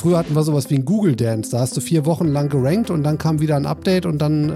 Früher hatten wir sowas wie ein Google Dance. Da hast du vier Wochen lang gerankt und dann kam wieder ein Update und dann äh,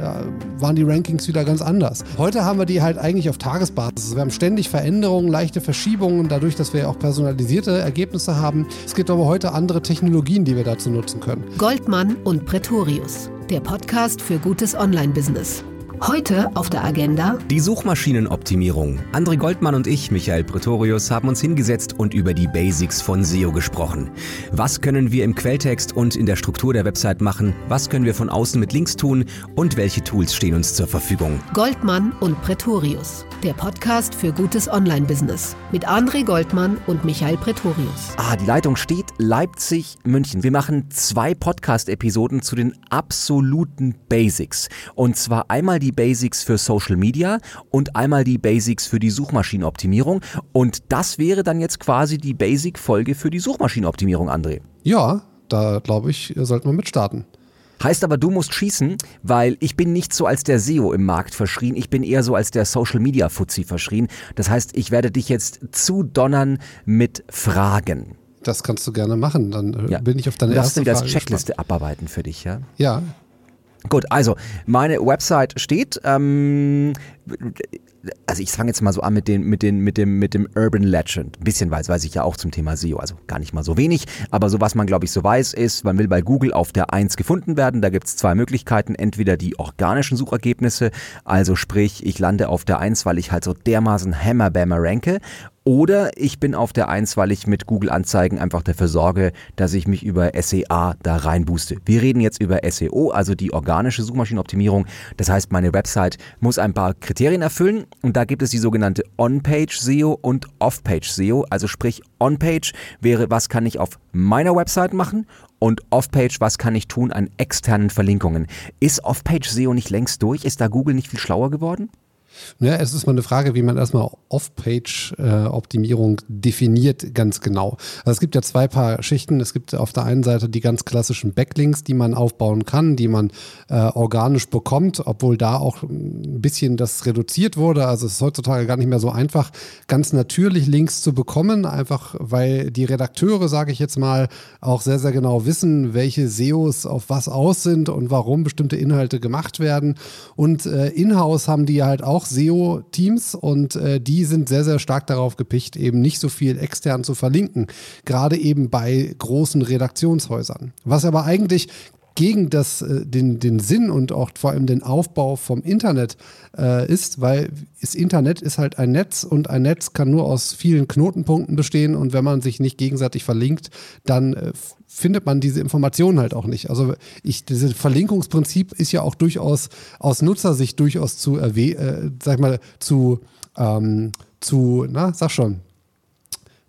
waren die Rankings wieder ganz anders. Heute haben wir die halt eigentlich auf Tagesbasis. Wir haben ständig Veränderungen, leichte Verschiebungen, dadurch, dass wir auch personalisierte Ergebnisse haben. Es gibt aber heute andere Technologien, die wir dazu nutzen können. Goldmann und Pretorius, der Podcast für gutes Online-Business. Heute auf der Agenda die Suchmaschinenoptimierung. André Goldmann und ich, Michael Pretorius, haben uns hingesetzt und über die Basics von SEO gesprochen. Was können wir im Quelltext und in der Struktur der Website machen? Was können wir von außen mit Links tun? Und welche Tools stehen uns zur Verfügung? Goldmann und Pretorius, der Podcast für gutes Online-Business. Mit André Goldmann und Michael Pretorius. Ah, die Leitung steht Leipzig, München. Wir machen zwei Podcast-Episoden zu den absoluten Basics. Und zwar einmal die Basics für Social Media und einmal die Basics für die Suchmaschinenoptimierung. Und das wäre dann jetzt quasi die Basic-Folge für die Suchmaschinenoptimierung, André. Ja, da glaube ich, sollten wir mit starten. Heißt aber, du musst schießen, weil ich bin nicht so als der SEO im Markt verschrien, ich bin eher so als der Social Media Fuzzi verschrien. Das heißt, ich werde dich jetzt zudonnern mit Fragen. Das kannst du gerne machen, dann äh, ja. bin ich auf deine du erste Frage. Du als Checkliste gespannt. abarbeiten für dich, ja? Ja, Gut, also meine Website steht. Ähm, also ich fange jetzt mal so an mit, den, mit, den, mit, dem, mit dem Urban Legend. Ein bisschen weiß, weiß ich ja auch zum Thema SEO, also gar nicht mal so wenig. Aber so was man, glaube ich, so weiß, ist, man will bei Google auf der 1 gefunden werden. Da gibt es zwei Möglichkeiten. Entweder die organischen Suchergebnisse, also sprich, ich lande auf der 1, weil ich halt so dermaßen Hammerbammer ranke. Oder ich bin auf der 1, weil ich mit Google Anzeigen einfach dafür sorge, dass ich mich über SEA da reinbooste. Wir reden jetzt über SEO, also die organische Suchmaschinenoptimierung. Das heißt, meine Website muss ein paar Kriterien erfüllen und da gibt es die sogenannte On-Page SEO und Off-Page SEO. Also sprich, On-Page wäre, was kann ich auf meiner Website machen und Off-Page, was kann ich tun an externen Verlinkungen. Ist Off-Page SEO nicht längst durch? Ist da Google nicht viel schlauer geworden? Ja, es ist mal eine Frage, wie man erstmal Off-Page-Optimierung definiert ganz genau. Also es gibt ja zwei Paar Schichten. Es gibt auf der einen Seite die ganz klassischen Backlinks, die man aufbauen kann, die man äh, organisch bekommt, obwohl da auch ein bisschen das reduziert wurde. Also es ist heutzutage gar nicht mehr so einfach, ganz natürlich Links zu bekommen, einfach weil die Redakteure, sage ich jetzt mal, auch sehr, sehr genau wissen, welche SEOs auf was aus sind und warum bestimmte Inhalte gemacht werden. Und äh, in-house haben die halt auch SEO-Teams und äh, die sind sehr, sehr stark darauf gepicht, eben nicht so viel extern zu verlinken. Gerade eben bei großen Redaktionshäusern. Was aber eigentlich gegen das, äh, den, den Sinn und auch vor allem den Aufbau vom Internet äh, ist, weil das Internet ist halt ein Netz und ein Netz kann nur aus vielen Knotenpunkten bestehen und wenn man sich nicht gegenseitig verlinkt, dann äh, findet man diese Informationen halt auch nicht. Also ich, dieses Verlinkungsprinzip ist ja auch durchaus aus Nutzersicht durchaus zu erwähnen, äh, sag mal, zu, ähm, zu, na, sag schon,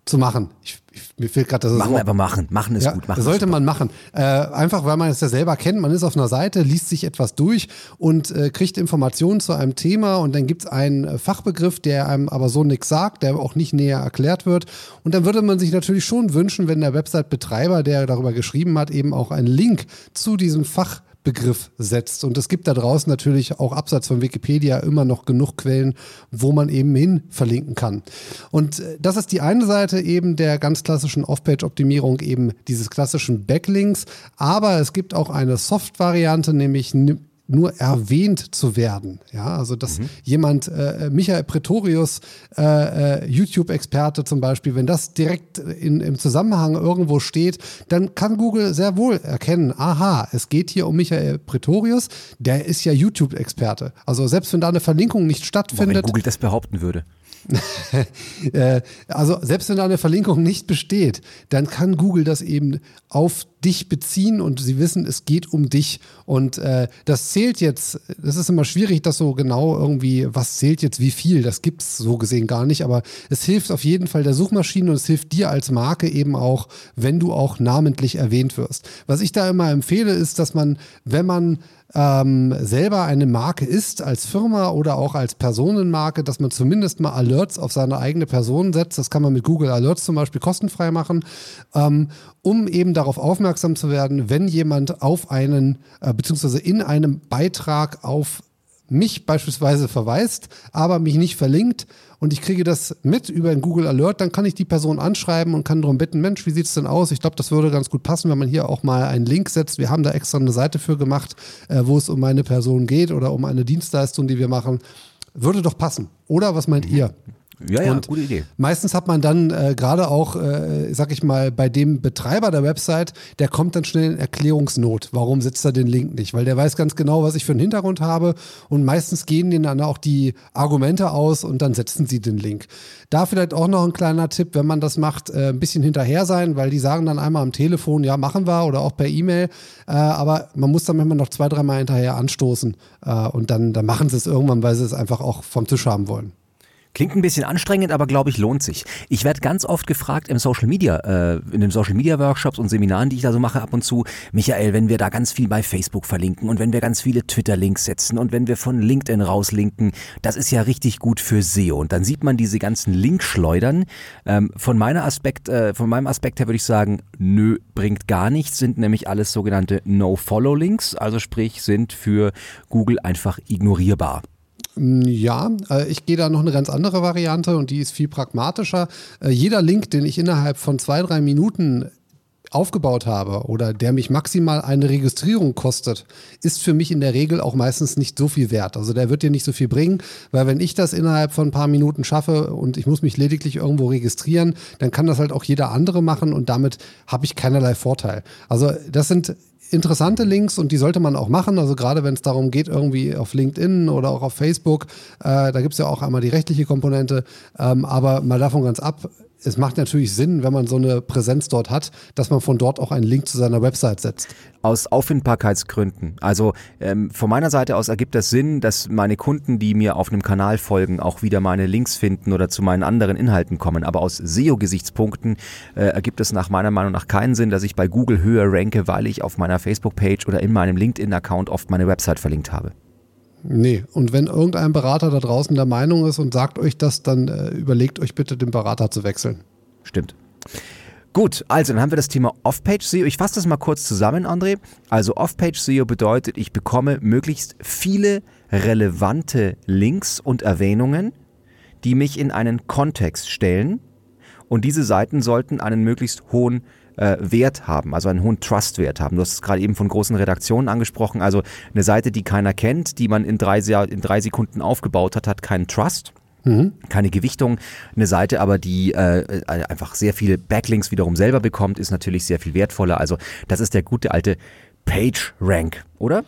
zu machen. Ich, mir fehlt gerade das Machen wir aber machen. Machen ist ja, gut. Machen sollte man machen. Äh, einfach, weil man es ja selber kennt. Man ist auf einer Seite, liest sich etwas durch und äh, kriegt Informationen zu einem Thema und dann gibt es einen Fachbegriff, der einem aber so nichts sagt, der auch nicht näher erklärt wird. Und dann würde man sich natürlich schon wünschen, wenn der Website-Betreiber, der darüber geschrieben hat, eben auch einen Link zu diesem Fach Begriff setzt. Und es gibt da draußen natürlich auch abseits von Wikipedia immer noch genug Quellen, wo man eben hin verlinken kann. Und äh, das ist die eine Seite eben der ganz klassischen Off-Page-Optimierung, eben dieses klassischen Backlinks. Aber es gibt auch eine Soft-Variante, nämlich nur erwähnt zu werden. Ja, also dass mhm. jemand, äh, Michael Pretorius, äh, äh, YouTube-Experte zum Beispiel, wenn das direkt in, im Zusammenhang irgendwo steht, dann kann Google sehr wohl erkennen, aha, es geht hier um Michael Pretorius, der ist ja YouTube-Experte. Also selbst wenn da eine Verlinkung nicht stattfindet. Boah, wenn Google das behaupten würde. Äh, also selbst wenn da eine Verlinkung nicht besteht, dann kann Google das eben auf dich beziehen und sie wissen, es geht um dich. Und äh, das zählt jetzt, das ist immer schwierig, das so genau irgendwie, was zählt jetzt wie viel, das gibt es so gesehen gar nicht, aber es hilft auf jeden Fall der Suchmaschine und es hilft dir als Marke eben auch, wenn du auch namentlich erwähnt wirst. Was ich da immer empfehle, ist, dass man, wenn man ähm, selber eine Marke ist, als Firma oder auch als Personenmarke, dass man zumindest mal Alerts auf seine eigene Person setzt. Das kann man mit Google Alerts zum Beispiel kostenfrei machen, ähm, um eben darauf aufmerksam zu werden, wenn jemand auf einen, äh, beziehungsweise in einem Beitrag auf mich beispielsweise verweist, aber mich nicht verlinkt und ich kriege das mit über ein Google Alert, dann kann ich die Person anschreiben und kann darum bitten, Mensch, wie sieht es denn aus? Ich glaube, das würde ganz gut passen, wenn man hier auch mal einen Link setzt. Wir haben da extra eine Seite für gemacht, äh, wo es um meine Person geht oder um eine Dienstleistung, die wir machen. Würde doch passen. Oder was meint ihr? Ja, ja, Und gute Idee. Meistens hat man dann äh, gerade auch, äh, sag ich mal, bei dem Betreiber der Website, der kommt dann schnell in Erklärungsnot. Warum setzt er den Link nicht? Weil der weiß ganz genau, was ich für einen Hintergrund habe und meistens gehen denen dann auch die Argumente aus und dann setzen sie den Link. Da vielleicht auch noch ein kleiner Tipp, wenn man das macht, äh, ein bisschen hinterher sein, weil die sagen dann einmal am Telefon, ja, machen wir oder auch per E-Mail, äh, aber man muss dann manchmal noch zwei, dreimal hinterher anstoßen äh, und dann, dann machen sie es irgendwann, weil sie es einfach auch vom Tisch haben wollen. Klingt ein bisschen anstrengend, aber glaube ich lohnt sich. Ich werde ganz oft gefragt im Social Media, äh, in den Social Media Workshops und Seminaren, die ich da so mache ab und zu, Michael, wenn wir da ganz viel bei Facebook verlinken und wenn wir ganz viele Twitter-Links setzen und wenn wir von LinkedIn rauslinken, das ist ja richtig gut für SEO. Und dann sieht man diese ganzen Linkschleudern. Ähm, von meiner Aspekt, äh, von meinem Aspekt her würde ich sagen, nö, bringt gar nichts, sind nämlich alles sogenannte No-Follow-Links, also sprich sind für Google einfach ignorierbar. Ja, äh, ich gehe da noch eine ganz andere Variante und die ist viel pragmatischer. Äh, jeder Link, den ich innerhalb von zwei, drei Minuten aufgebaut habe oder der mich maximal eine Registrierung kostet, ist für mich in der Regel auch meistens nicht so viel wert. Also der wird dir nicht so viel bringen, weil wenn ich das innerhalb von ein paar Minuten schaffe und ich muss mich lediglich irgendwo registrieren, dann kann das halt auch jeder andere machen und damit habe ich keinerlei Vorteil. Also das sind interessante Links und die sollte man auch machen. Also gerade wenn es darum geht, irgendwie auf LinkedIn oder auch auf Facebook, äh, da gibt es ja auch einmal die rechtliche Komponente. Ähm, aber mal davon ganz ab, es macht natürlich Sinn, wenn man so eine Präsenz dort hat, dass man von dort auch einen Link zu seiner Website setzt. Aus Auffindbarkeitsgründen. Also ähm, von meiner Seite aus ergibt das Sinn, dass meine Kunden, die mir auf einem Kanal folgen, auch wieder meine Links finden oder zu meinen anderen Inhalten kommen. Aber aus SEO-Gesichtspunkten äh, ergibt es nach meiner Meinung nach keinen Sinn, dass ich bei Google höher ranke, weil ich auf meiner Facebook-Page oder in meinem LinkedIn-Account oft meine Website verlinkt habe. Nee, und wenn irgendein Berater da draußen der Meinung ist und sagt euch das, dann äh, überlegt euch bitte, den Berater zu wechseln. Stimmt. Gut, also dann haben wir das Thema Off-Page-SEO. Ich fasse das mal kurz zusammen, André. Also Off-Page-SEO bedeutet, ich bekomme möglichst viele relevante Links und Erwähnungen, die mich in einen Kontext stellen. Und diese Seiten sollten einen möglichst hohen äh, Wert haben, also einen hohen Trust-Wert haben. Du hast es gerade eben von großen Redaktionen angesprochen. Also eine Seite, die keiner kennt, die man in drei, in drei Sekunden aufgebaut hat, hat keinen Trust. Mhm. Keine Gewichtung. Eine Seite aber, die äh, einfach sehr viele Backlinks wiederum selber bekommt, ist natürlich sehr viel wertvoller. Also das ist der gute alte PageRank, oder?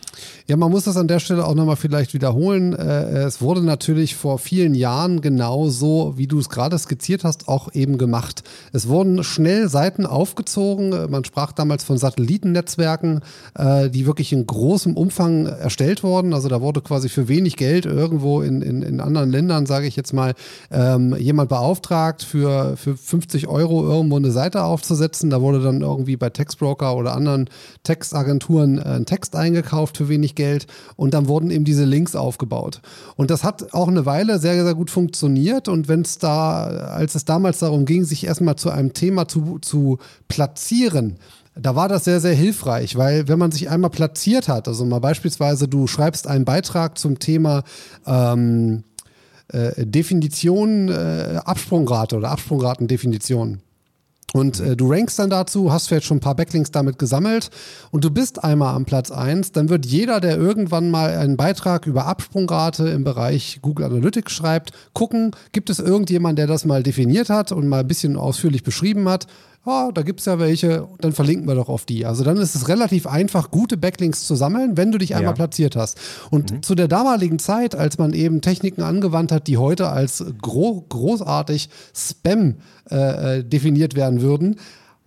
Ja, man muss das an der Stelle auch nochmal vielleicht wiederholen. Äh, es wurde natürlich vor vielen Jahren genauso, wie du es gerade skizziert hast, auch eben gemacht. Es wurden schnell Seiten aufgezogen. Man sprach damals von Satellitennetzwerken, äh, die wirklich in großem Umfang erstellt wurden. Also da wurde quasi für wenig Geld irgendwo in, in, in anderen Ländern, sage ich jetzt mal, ähm, jemand beauftragt, für, für 50 Euro irgendwo eine Seite aufzusetzen. Da wurde dann irgendwie bei Textbroker oder anderen Textagenturen äh, einen Text eingekauft für wenig Geld und dann wurden eben diese Links aufgebaut. Und das hat auch eine Weile sehr, sehr gut funktioniert. Und wenn es da, als es damals darum ging, sich erstmal zu einem Thema zu, zu platzieren, da war das sehr, sehr hilfreich, weil wenn man sich einmal platziert hat, also mal beispielsweise du schreibst einen Beitrag zum Thema ähm, äh, Definition, äh, Absprungrate oder Absprungratendefinition. Und äh, du rankst dann dazu, hast vielleicht schon ein paar Backlinks damit gesammelt. Und du bist einmal am Platz 1, dann wird jeder, der irgendwann mal einen Beitrag über Absprungrate im Bereich Google Analytics schreibt, gucken, gibt es irgendjemand, der das mal definiert hat und mal ein bisschen ausführlich beschrieben hat oh, da gibt es ja welche, dann verlinken wir doch auf die. Also dann ist es relativ einfach, gute Backlinks zu sammeln, wenn du dich einmal ja. platziert hast. Und mhm. zu der damaligen Zeit, als man eben Techniken angewandt hat, die heute als gro großartig Spam äh, äh definiert werden würden,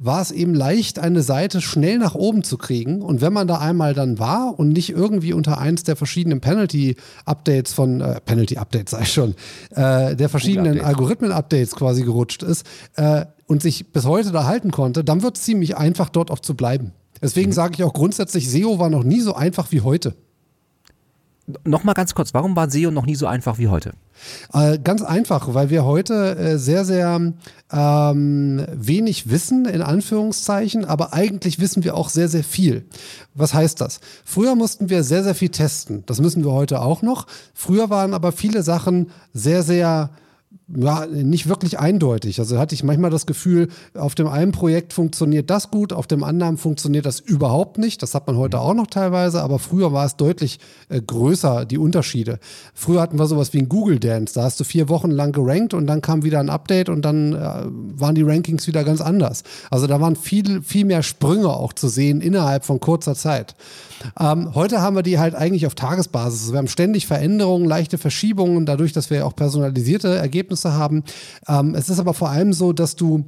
war es eben leicht, eine Seite schnell nach oben zu kriegen. Und wenn man da einmal dann war und nicht irgendwie unter eins der verschiedenen Penalty-Updates von, äh, Penalty-Updates sei schon, äh, der verschiedenen Algorithmen-Updates quasi gerutscht ist äh, und sich bis heute da halten konnte, dann wird es ziemlich einfach, dort auch zu bleiben. Deswegen mhm. sage ich auch grundsätzlich, SEO war noch nie so einfach wie heute. Nochmal ganz kurz, warum war SEO noch nie so einfach wie heute? Äh, ganz einfach, weil wir heute äh, sehr, sehr ähm, wenig wissen, in Anführungszeichen, aber eigentlich wissen wir auch sehr, sehr viel. Was heißt das? Früher mussten wir sehr, sehr viel testen. Das müssen wir heute auch noch. Früher waren aber viele Sachen sehr, sehr ja, nicht wirklich eindeutig. Also hatte ich manchmal das Gefühl, auf dem einen Projekt funktioniert das gut, auf dem anderen funktioniert das überhaupt nicht. Das hat man heute auch noch teilweise, aber früher war es deutlich äh, größer, die Unterschiede. Früher hatten wir sowas wie ein Google Dance. Da hast du vier Wochen lang gerankt und dann kam wieder ein Update und dann äh, waren die Rankings wieder ganz anders. Also da waren viel, viel mehr Sprünge auch zu sehen innerhalb von kurzer Zeit. Ähm, heute haben wir die halt eigentlich auf Tagesbasis. Wir haben ständig Veränderungen, leichte Verschiebungen, dadurch, dass wir auch personalisierte Ergebnisse haben. Ähm, es ist aber vor allem so, dass du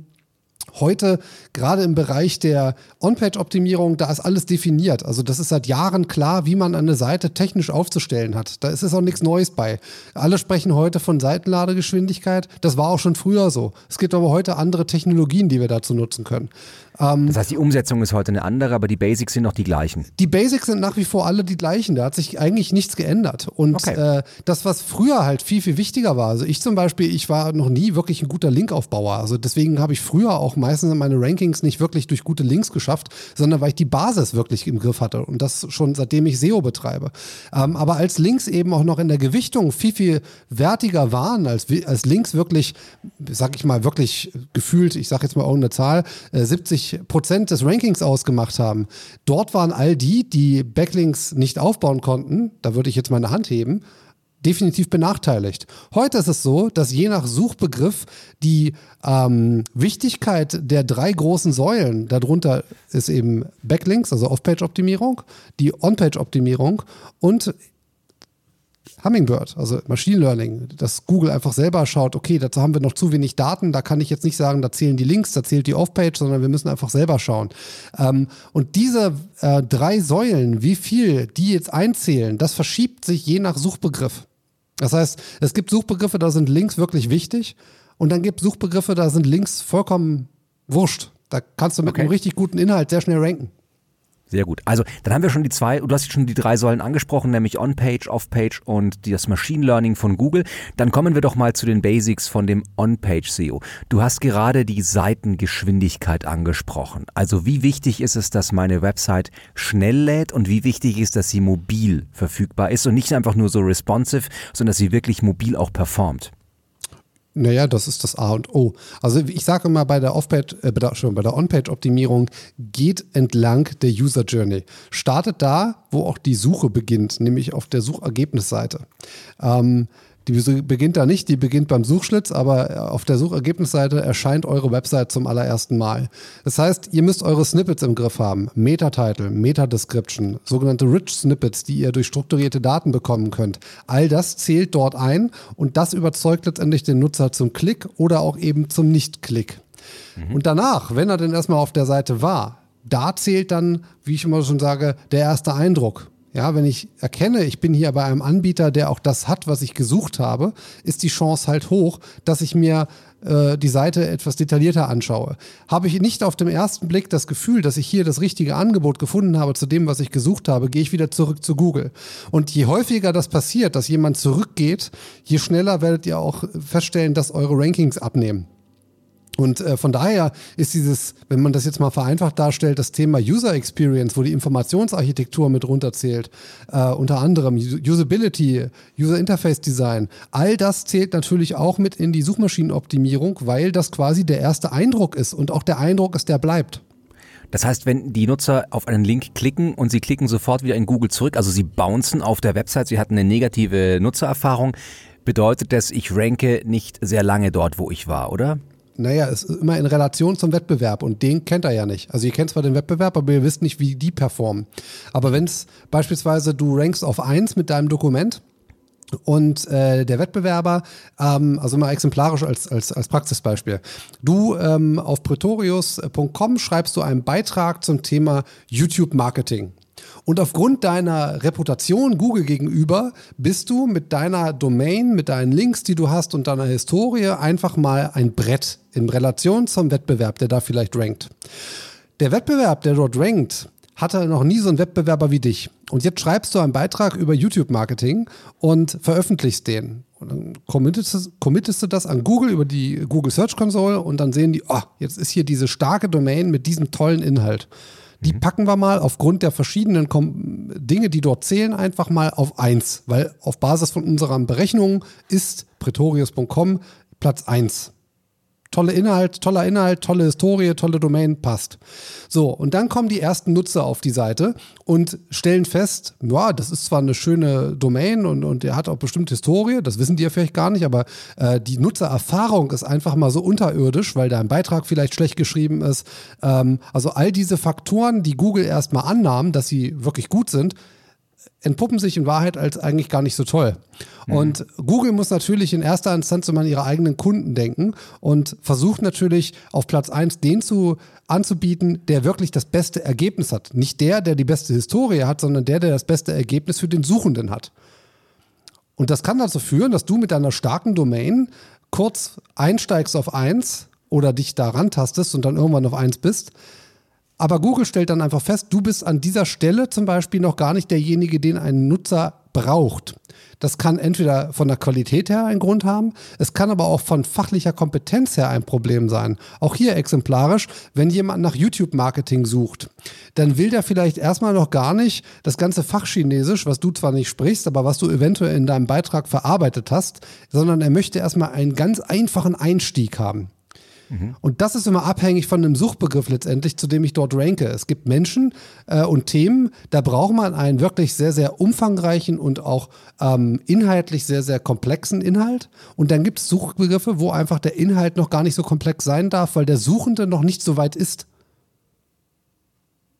heute gerade im Bereich der On-Page-Optimierung, da ist alles definiert. Also das ist seit Jahren klar, wie man eine Seite technisch aufzustellen hat. Da ist es auch nichts Neues bei. Alle sprechen heute von Seitenladegeschwindigkeit. Das war auch schon früher so. Es gibt aber heute andere Technologien, die wir dazu nutzen können. Ähm, das heißt, die Umsetzung ist heute eine andere, aber die Basics sind noch die gleichen. Die Basics sind nach wie vor alle die gleichen. Da hat sich eigentlich nichts geändert. Und okay. äh, das, was früher halt viel, viel wichtiger war, also ich zum Beispiel, ich war noch nie wirklich ein guter Linkaufbauer. Also deswegen habe ich früher auch meistens meine Rankings nicht wirklich durch gute Links geschafft, sondern weil ich die Basis wirklich im Griff hatte. Und das schon seitdem ich SEO betreibe. Ähm, aber als Links eben auch noch in der Gewichtung viel, viel wertiger waren, als, als Links wirklich, sag ich mal, wirklich gefühlt, ich sage jetzt mal irgendeine Zahl, äh, 70 Prozent des Rankings ausgemacht haben. Dort waren all die, die Backlinks nicht aufbauen konnten, da würde ich jetzt meine Hand heben, definitiv benachteiligt. Heute ist es so, dass je nach Suchbegriff die ähm, Wichtigkeit der drei großen Säulen, darunter ist eben Backlinks, also Off-Page-Optimierung, die On-Page-Optimierung und Hummingbird, also Machine Learning, dass Google einfach selber schaut, okay, dazu haben wir noch zu wenig Daten, da kann ich jetzt nicht sagen, da zählen die Links, da zählt die Off-Page, sondern wir müssen einfach selber schauen. Ähm, und diese äh, drei Säulen, wie viel die jetzt einzählen, das verschiebt sich je nach Suchbegriff. Das heißt, es gibt Suchbegriffe, da sind Links wirklich wichtig und dann gibt es Suchbegriffe, da sind Links vollkommen wurscht. Da kannst du mit okay. einem richtig guten Inhalt sehr schnell ranken. Sehr gut. Also dann haben wir schon die zwei, du hast schon die drei Säulen angesprochen, nämlich On-Page, Off-Page und das Machine Learning von Google. Dann kommen wir doch mal zu den Basics von dem On-Page SEO. Du hast gerade die Seitengeschwindigkeit angesprochen. Also wie wichtig ist es, dass meine Website schnell lädt und wie wichtig ist, dass sie mobil verfügbar ist und nicht einfach nur so responsive, sondern dass sie wirklich mobil auch performt? Naja, das ist das A und O. Also ich sage immer bei der Off-Page, äh, bei der On-Page-Optimierung geht entlang der User Journey. Startet da, wo auch die Suche beginnt, nämlich auf der Suchergebnisseite. Ähm, die beginnt da nicht, die beginnt beim Suchschlitz, aber äh, auf der Suchergebnisseite erscheint eure Website zum allerersten Mal. Das heißt, ihr müsst eure Snippets im Griff haben. Meta-Title, Meta-Description, sogenannte Rich Snippets, die ihr durch strukturierte Daten bekommen könnt. All das zählt dort ein und das überzeugt letztendlich den Nutzer zum Klick oder auch eben zum Nicht-Klick. Mhm. Und danach, wenn er denn erstmal auf der Seite war, da zählt dann, wie ich immer schon sage, der erste Eindruck. Ja, wenn ich erkenne, ich bin hier bei einem Anbieter, der auch das hat, was ich gesucht habe, ist die Chance halt hoch, dass ich mir äh, die Seite etwas detaillierter anschaue. Habe ich nicht auf dem ersten Blick das Gefühl, dass ich hier das richtige Angebot gefunden habe zu dem, was ich gesucht habe, gehe ich wieder zurück zu Google. Und je häufiger das passiert, dass jemand zurückgeht, je schneller werdet ihr auch feststellen, dass eure Rankings abnehmen. Und äh, von daher ist dieses, wenn man das jetzt mal vereinfacht darstellt, das Thema User Experience, wo die Informationsarchitektur mit runterzählt, äh, unter anderem Usability, User Interface Design, all das zählt natürlich auch mit in die Suchmaschinenoptimierung, weil das quasi der erste Eindruck ist und auch der Eindruck ist, der bleibt. Das heißt, wenn die Nutzer auf einen Link klicken und sie klicken sofort wieder in Google zurück, also sie bouncen auf der Website, sie hatten eine negative Nutzererfahrung, bedeutet das, ich ranke nicht sehr lange dort, wo ich war, oder? Naja, es ist immer in Relation zum Wettbewerb und den kennt er ja nicht. Also ihr kennt zwar den Wettbewerb, aber ihr wisst nicht, wie die performen. Aber wenn es beispielsweise du rankst auf eins mit deinem Dokument und äh, der Wettbewerber, ähm, also mal exemplarisch als, als, als Praxisbeispiel. Du ähm, auf pretorius.com schreibst du einen Beitrag zum Thema YouTube-Marketing. Und aufgrund deiner Reputation Google gegenüber bist du mit deiner Domain, mit deinen Links, die du hast und deiner Historie einfach mal ein Brett in Relation zum Wettbewerb, der da vielleicht rankt. Der Wettbewerb, der dort rankt, hatte noch nie so einen Wettbewerber wie dich. Und jetzt schreibst du einen Beitrag über YouTube-Marketing und veröffentlichst den. Und dann committest, committest, du das an Google über die Google Search Console und dann sehen die, oh, jetzt ist hier diese starke Domain mit diesem tollen Inhalt. Die mhm. packen wir mal aufgrund der verschiedenen Kom Dinge, die dort zählen, einfach mal auf eins, weil auf Basis von unseren Berechnungen ist pretorius.com Platz 1. Tolle Inhalt, toller Inhalt, tolle Historie, tolle Domain, passt. So, und dann kommen die ersten Nutzer auf die Seite und stellen fest, ja, das ist zwar eine schöne Domain und, und der hat auch bestimmt Historie, das wissen die ja vielleicht gar nicht, aber äh, die Nutzererfahrung ist einfach mal so unterirdisch, weil da ein Beitrag vielleicht schlecht geschrieben ist. Ähm, also all diese Faktoren, die Google erstmal annahm, dass sie wirklich gut sind, entpuppen sich in Wahrheit als eigentlich gar nicht so toll. Mhm. Und Google muss natürlich in erster Instanz immer an ihre eigenen Kunden denken und versucht natürlich auf Platz 1 den zu anzubieten, der wirklich das beste Ergebnis hat. Nicht der, der die beste Historie hat, sondern der, der das beste Ergebnis für den Suchenden hat. Und das kann dazu führen, dass du mit deiner starken Domain kurz einsteigst auf 1 oder dich da rantastest und dann irgendwann auf 1 bist aber Google stellt dann einfach fest, du bist an dieser Stelle zum Beispiel noch gar nicht derjenige, den ein Nutzer braucht. Das kann entweder von der Qualität her einen Grund haben, es kann aber auch von fachlicher Kompetenz her ein Problem sein. Auch hier exemplarisch, wenn jemand nach YouTube-Marketing sucht, dann will der vielleicht erstmal noch gar nicht das ganze Fachchinesisch, was du zwar nicht sprichst, aber was du eventuell in deinem Beitrag verarbeitet hast, sondern er möchte erstmal einen ganz einfachen Einstieg haben. Und das ist immer abhängig von einem Suchbegriff letztendlich, zu dem ich dort ranke. Es gibt Menschen äh, und Themen, da braucht man einen wirklich sehr, sehr umfangreichen und auch ähm, inhaltlich sehr, sehr komplexen Inhalt. Und dann gibt es Suchbegriffe, wo einfach der Inhalt noch gar nicht so komplex sein darf, weil der Suchende noch nicht so weit ist.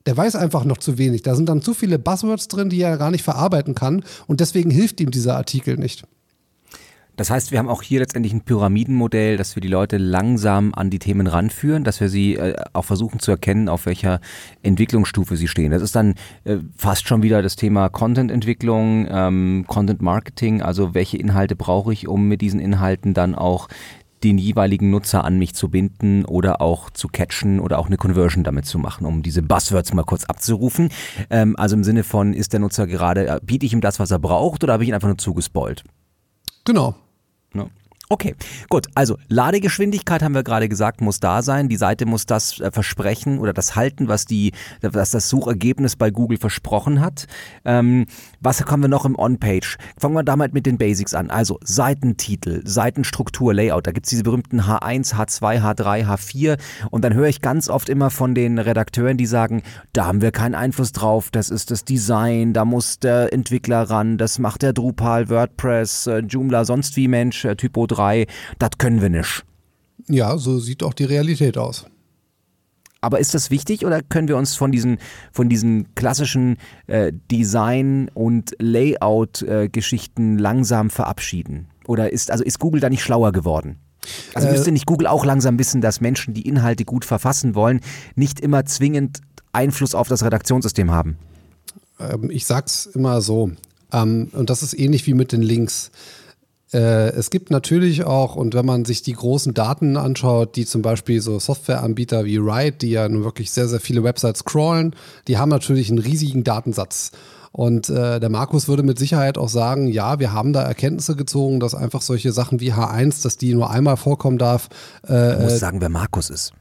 Der weiß einfach noch zu wenig. Da sind dann zu viele Buzzwords drin, die er gar nicht verarbeiten kann. Und deswegen hilft ihm dieser Artikel nicht. Das heißt, wir haben auch hier letztendlich ein Pyramidenmodell, dass wir die Leute langsam an die Themen ranführen, dass wir sie äh, auch versuchen zu erkennen, auf welcher Entwicklungsstufe sie stehen. Das ist dann äh, fast schon wieder das Thema Content-Entwicklung, ähm, Content-Marketing, also welche Inhalte brauche ich, um mit diesen Inhalten dann auch den jeweiligen Nutzer an mich zu binden oder auch zu catchen oder auch eine Conversion damit zu machen, um diese Buzzwords mal kurz abzurufen. Ähm, also im Sinne von, ist der Nutzer gerade, äh, biete ich ihm das, was er braucht oder habe ich ihn einfach nur zugespoilt? Genau. Non. Okay, gut. Also Ladegeschwindigkeit haben wir gerade gesagt, muss da sein. Die Seite muss das äh, versprechen oder das halten, was die, was das Suchergebnis bei Google versprochen hat. Ähm, was haben wir noch im On-Page? Fangen wir damit mit den Basics an. Also Seitentitel, Seitenstruktur, Layout. Da gibt's diese berühmten H1, H2, H3, H4. Und dann höre ich ganz oft immer von den Redakteuren, die sagen, da haben wir keinen Einfluss drauf. Das ist das Design, da muss der Entwickler ran. Das macht der Drupal, WordPress, äh, Joomla, sonst wie Mensch, äh, Typo 3, das können wir nicht. Ja, so sieht auch die Realität aus. Aber ist das wichtig oder können wir uns von diesen, von diesen klassischen äh, Design- und Layout-Geschichten äh, langsam verabschieden? Oder ist, also ist Google da nicht schlauer geworden? Also müsste äh, nicht Google auch langsam wissen, dass Menschen, die Inhalte gut verfassen wollen, nicht immer zwingend Einfluss auf das Redaktionssystem haben? Ähm, ich sag's immer so. Ähm, und das ist ähnlich wie mit den Links. Äh, es gibt natürlich auch, und wenn man sich die großen Daten anschaut, die zum Beispiel so Softwareanbieter wie Ride, die ja nun wirklich sehr, sehr viele Websites crawlen, die haben natürlich einen riesigen Datensatz. Und äh, der Markus würde mit Sicherheit auch sagen, ja, wir haben da Erkenntnisse gezogen, dass einfach solche Sachen wie H1, dass die nur einmal vorkommen darf. Äh, du musst sagen, wer Markus ist.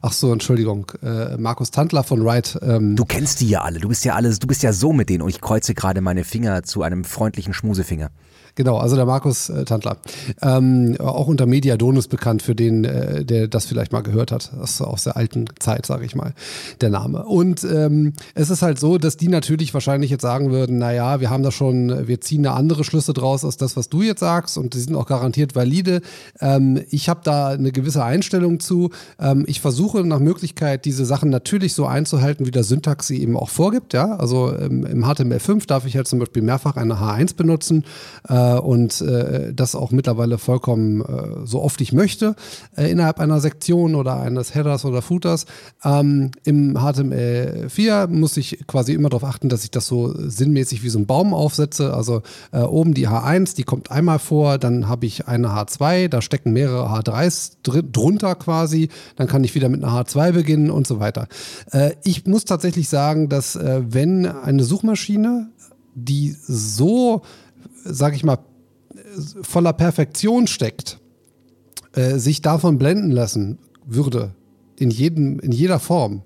Ach so, Entschuldigung. Äh, Markus Tandler von Wright. Ähm. Du kennst die ja alle. Du bist ja alles, du bist ja so mit denen und ich kreuze gerade meine Finger zu einem freundlichen Schmusefinger. Genau, also der Markus äh, Tandler. Ähm, auch unter Mediadonus bekannt, für den, äh, der das vielleicht mal gehört hat. Das ist aus der alten Zeit, sage ich mal, der Name. Und ähm, es ist halt so, dass die natürlich wahrscheinlich jetzt sagen würden, naja, wir haben da schon, wir ziehen da andere Schlüsse draus als das, was du jetzt sagst und die sind auch garantiert valide. Ähm, ich habe da eine gewisse Einstellung zu. Ähm, ich versuche nach Möglichkeit, diese Sachen natürlich so einzuhalten, wie der Syntax sie eben auch vorgibt. Ja? Also ähm, im HTML5 darf ich halt zum Beispiel mehrfach eine H1 benutzen. Äh, äh, und äh, das auch mittlerweile vollkommen äh, so oft ich möchte äh, innerhalb einer Sektion oder eines Headers oder Footers. Ähm, Im HTML4 muss ich quasi immer darauf achten, dass ich das so sinnmäßig wie so ein Baum aufsetze. Also äh, oben die H1, die kommt einmal vor, dann habe ich eine H2, da stecken mehrere H3s dr drunter quasi, dann kann ich wieder mit einer H2 beginnen und so weiter. Äh, ich muss tatsächlich sagen, dass wenn eine Suchmaschine die so sag ich mal, voller Perfektion steckt, äh, sich davon blenden lassen würde, in, jedem, in jeder Form,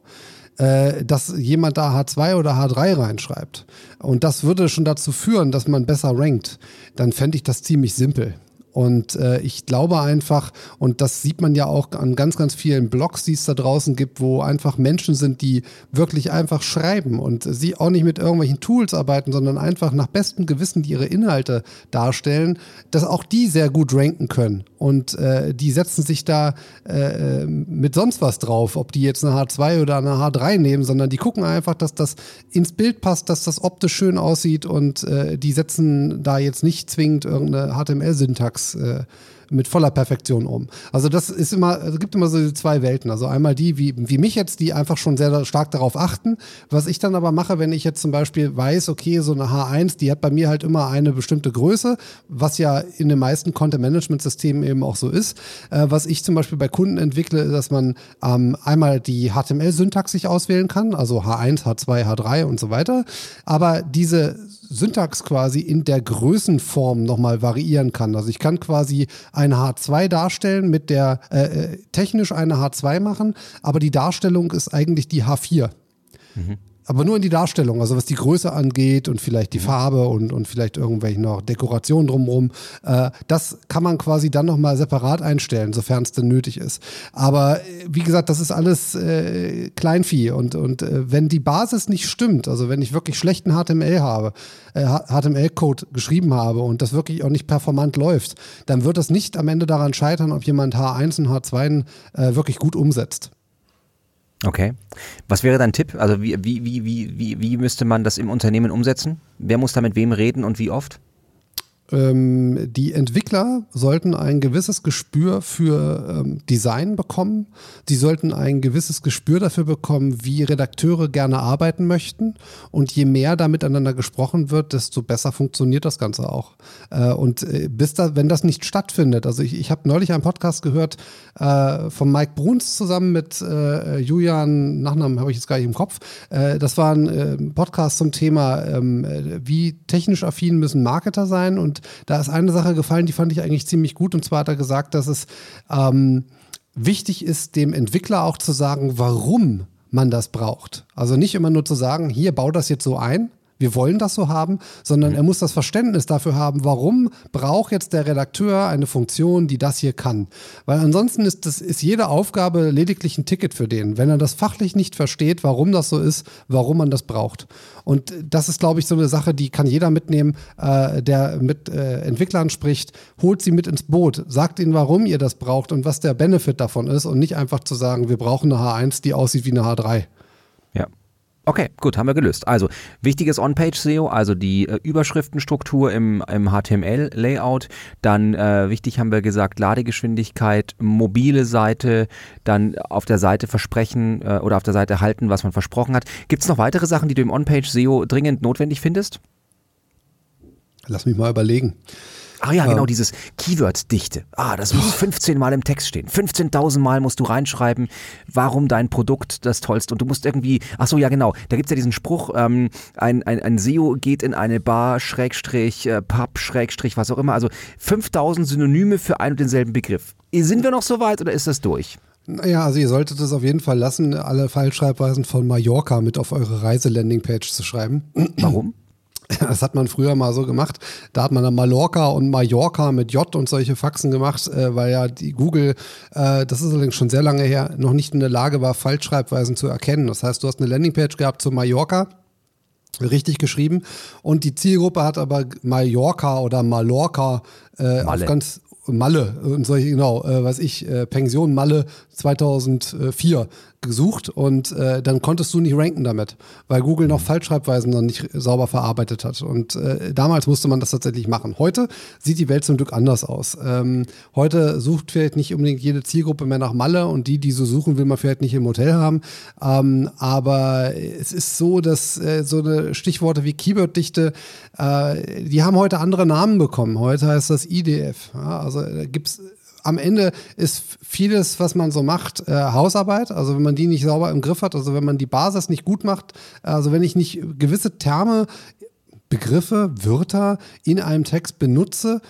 äh, dass jemand da H2 oder H3 reinschreibt und das würde schon dazu führen, dass man besser rankt, dann fände ich das ziemlich simpel. Und äh, ich glaube einfach, und das sieht man ja auch an ganz, ganz vielen Blogs, die es da draußen gibt, wo einfach Menschen sind, die wirklich einfach schreiben und sie auch nicht mit irgendwelchen Tools arbeiten, sondern einfach nach bestem Gewissen die ihre Inhalte darstellen, dass auch die sehr gut ranken können. Und äh, die setzen sich da äh, mit sonst was drauf, ob die jetzt eine H2 oder eine H3 nehmen, sondern die gucken einfach, dass das ins Bild passt, dass das optisch schön aussieht und äh, die setzen da jetzt nicht zwingend irgendeine HTML-Syntax äh, mit voller Perfektion um. Also das ist immer, es gibt immer so zwei Welten. Also einmal die, wie, wie mich jetzt, die einfach schon sehr stark darauf achten. Was ich dann aber mache, wenn ich jetzt zum Beispiel weiß, okay, so eine H1, die hat bei mir halt immer eine bestimmte Größe, was ja in den meisten Content-Management-Systemen eben auch so ist. Äh, was ich zum Beispiel bei Kunden entwickle, ist, dass man ähm, einmal die HTML-Syntax sich auswählen kann, also H1, H2, H3 und so weiter. Aber diese Syntax quasi in der Größenform nochmal variieren kann. Also ich kann quasi eine H2 darstellen, mit der äh, äh technisch eine H2 machen, aber die Darstellung ist eigentlich die H4. Mhm aber nur in die Darstellung, also was die Größe angeht und vielleicht die mhm. Farbe und, und vielleicht irgendwelche noch Dekorationen drumherum. Äh, das kann man quasi dann nochmal separat einstellen, sofern es denn nötig ist. Aber äh, wie gesagt, das ist alles äh, Kleinvieh und, und äh, wenn die Basis nicht stimmt, also wenn ich wirklich schlechten HTML habe, HTML-Code äh, geschrieben habe und das wirklich auch nicht performant läuft, dann wird das nicht am Ende daran scheitern, ob jemand H1 und H2 äh, wirklich gut umsetzt. Okay. Was wäre dein Tipp? Also wie, wie, wie, wie, wie müsste man das im Unternehmen umsetzen? Wer muss da mit wem reden und wie oft? Ähm, die Entwickler sollten ein gewisses Gespür für ähm, Design bekommen. Die sollten ein gewisses Gespür dafür bekommen, wie Redakteure gerne arbeiten möchten. Und je mehr da miteinander gesprochen wird, desto besser funktioniert das Ganze auch. Äh, und äh, bis da, wenn das nicht stattfindet, also ich, ich habe neulich einen Podcast gehört äh, von Mike Bruns zusammen mit äh, Julian, Nachnamen habe ich jetzt gar nicht im Kopf. Äh, das war ein äh, Podcast zum Thema, ähm, wie technisch affin müssen Marketer sein und da ist eine Sache gefallen, die fand ich eigentlich ziemlich gut. Und zwar hat er gesagt, dass es ähm, wichtig ist, dem Entwickler auch zu sagen, warum man das braucht. Also nicht immer nur zu sagen, hier bau das jetzt so ein, wir wollen das so haben, sondern mhm. er muss das Verständnis dafür haben, warum braucht jetzt der Redakteur eine Funktion, die das hier kann. Weil ansonsten ist, das, ist jede Aufgabe lediglich ein Ticket für den. Wenn er das fachlich nicht versteht, warum das so ist, warum man das braucht. Und das ist, glaube ich, so eine Sache, die kann jeder mitnehmen, äh, der mit äh, Entwicklern spricht. Holt sie mit ins Boot, sagt ihnen, warum ihr das braucht und was der Benefit davon ist und nicht einfach zu sagen, wir brauchen eine H1, die aussieht wie eine H3. Okay, gut, haben wir gelöst. Also wichtiges On-Page-SEO, also die äh, Überschriftenstruktur im, im HTML-Layout. Dann äh, wichtig haben wir gesagt, Ladegeschwindigkeit, mobile Seite, dann auf der Seite versprechen äh, oder auf der Seite halten, was man versprochen hat. Gibt es noch weitere Sachen, die du im On-Page-SEO dringend notwendig findest? Lass mich mal überlegen. Ah ja, genau, dieses Keyword-Dichte. Ah, das muss 15 Mal im Text stehen. 15.000 Mal musst du reinschreiben, warum dein Produkt das tollste. Und du musst irgendwie, ach so, ja genau, da gibt's ja diesen Spruch, ähm, ein, ein, ein SEO geht in eine Bar, Schrägstrich, äh, Pub, Schrägstrich, was auch immer. Also 5000 Synonyme für ein und denselben Begriff. Sind wir noch so weit oder ist das durch? Naja, also ihr solltet es auf jeden Fall lassen, alle Fallschreibweisen von Mallorca mit auf eure Reise-Landing-Page zu schreiben. Warum? Das hat man früher mal so gemacht. Da hat man dann Mallorca und Mallorca mit J und solche Faxen gemacht, äh, weil ja die Google, äh, das ist allerdings schon sehr lange her, noch nicht in der Lage war, Falschschreibweisen zu erkennen. Das heißt, du hast eine Landingpage gehabt zu Mallorca richtig geschrieben und die Zielgruppe hat aber Mallorca oder Mallorca äh, auf ganz Malle und solche, genau, äh, was ich, äh, Pension Malle 2004 gesucht und äh, dann konntest du nicht ranken damit, weil Google noch Falschschreibweisen noch nicht sauber verarbeitet hat. Und äh, damals musste man das tatsächlich machen. Heute sieht die Welt zum Glück anders aus. Ähm, heute sucht vielleicht nicht unbedingt jede Zielgruppe mehr nach Malle und die, die so suchen, will man vielleicht nicht im Hotel haben. Ähm, aber es ist so, dass äh, so eine Stichworte wie Keyworddichte, äh, die haben heute andere Namen bekommen. Heute heißt das IDF. Ja, also da gibt es am Ende ist vieles, was man so macht, äh, Hausarbeit. Also wenn man die nicht sauber im Griff hat, also wenn man die Basis nicht gut macht, also wenn ich nicht gewisse Terme, Begriffe, Wörter in einem Text benutze,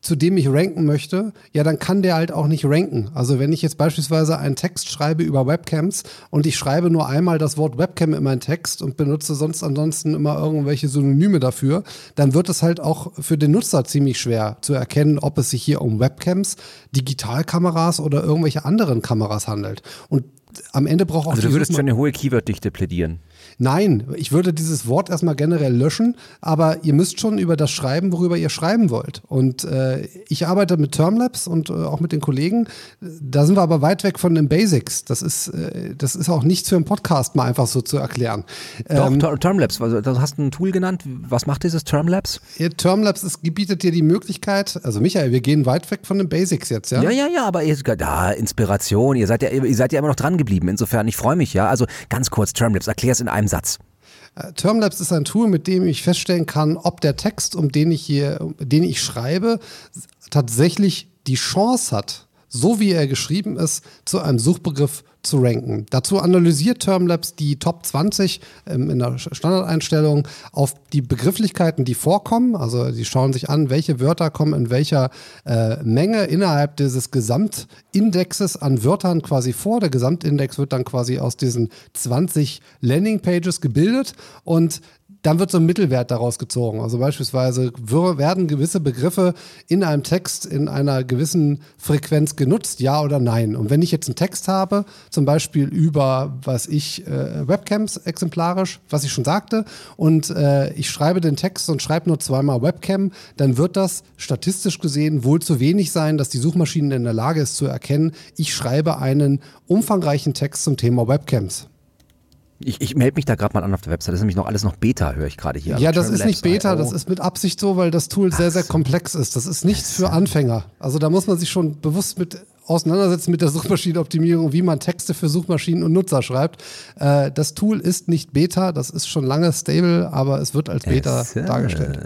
zu dem ich ranken möchte, ja, dann kann der halt auch nicht ranken. Also wenn ich jetzt beispielsweise einen Text schreibe über Webcams und ich schreibe nur einmal das Wort Webcam in meinen Text und benutze sonst ansonsten immer irgendwelche Synonyme dafür, dann wird es halt auch für den Nutzer ziemlich schwer zu erkennen, ob es sich hier um Webcams, Digitalkameras oder irgendwelche anderen Kameras handelt. Und am Ende braucht auch Also du würdest für eine hohe Keyworddichte plädieren. Nein, ich würde dieses Wort erstmal generell löschen, aber ihr müsst schon über das schreiben, worüber ihr schreiben wollt. Und äh, ich arbeite mit Termlabs und äh, auch mit den Kollegen. Da sind wir aber weit weg von den Basics. Das ist, äh, das ist auch nichts für einen Podcast mal einfach so zu erklären. Doch, ähm, Termlabs, also, du hast ein Tool genannt. Was macht dieses Termlabs? Ja, Termlabs ist, bietet dir die Möglichkeit, also Michael, wir gehen weit weg von den Basics jetzt, ja? Ja, ja, ja, aber ihr, ja, Inspiration, ihr seid ja, ihr seid ja immer noch dran geblieben. Insofern, ich freue mich, ja. Also ganz kurz, Termlabs, erklär es in einem Satz. Äh, Termlabs ist ein Tool, mit dem ich feststellen kann, ob der Text, um den ich hier, den ich schreibe, tatsächlich die Chance hat, so wie er geschrieben ist, zu einem Suchbegriff zu ranken. Dazu analysiert Termlabs die Top 20 ähm, in der Standardeinstellung auf die Begrifflichkeiten, die vorkommen. Also sie schauen sich an, welche Wörter kommen in welcher äh, Menge innerhalb dieses Gesamtindexes an Wörtern quasi vor. Der Gesamtindex wird dann quasi aus diesen 20 Landingpages gebildet und dann wird so ein Mittelwert daraus gezogen. Also beispielsweise werden gewisse Begriffe in einem Text in einer gewissen Frequenz genutzt, ja oder nein. Und wenn ich jetzt einen Text habe, zum Beispiel über, was ich, äh, Webcams exemplarisch, was ich schon sagte, und äh, ich schreibe den Text und schreibe nur zweimal Webcam, dann wird das statistisch gesehen wohl zu wenig sein, dass die Suchmaschine in der Lage ist zu erkennen, ich schreibe einen umfangreichen Text zum Thema Webcams. Ich, ich melde mich da gerade mal an auf der Website. Das ist nämlich noch alles noch Beta, höre ich gerade hier. Ja, also das ist nicht Beta, das ist mit Absicht so, weil das Tool sehr, sehr komplex ist. Das ist nichts für Anfänger. Also da muss man sich schon bewusst mit auseinandersetzen mit der Suchmaschinenoptimierung, wie man Texte für Suchmaschinen und Nutzer schreibt. Äh, das Tool ist nicht Beta, das ist schon lange stable, aber es wird als Beta es, dargestellt.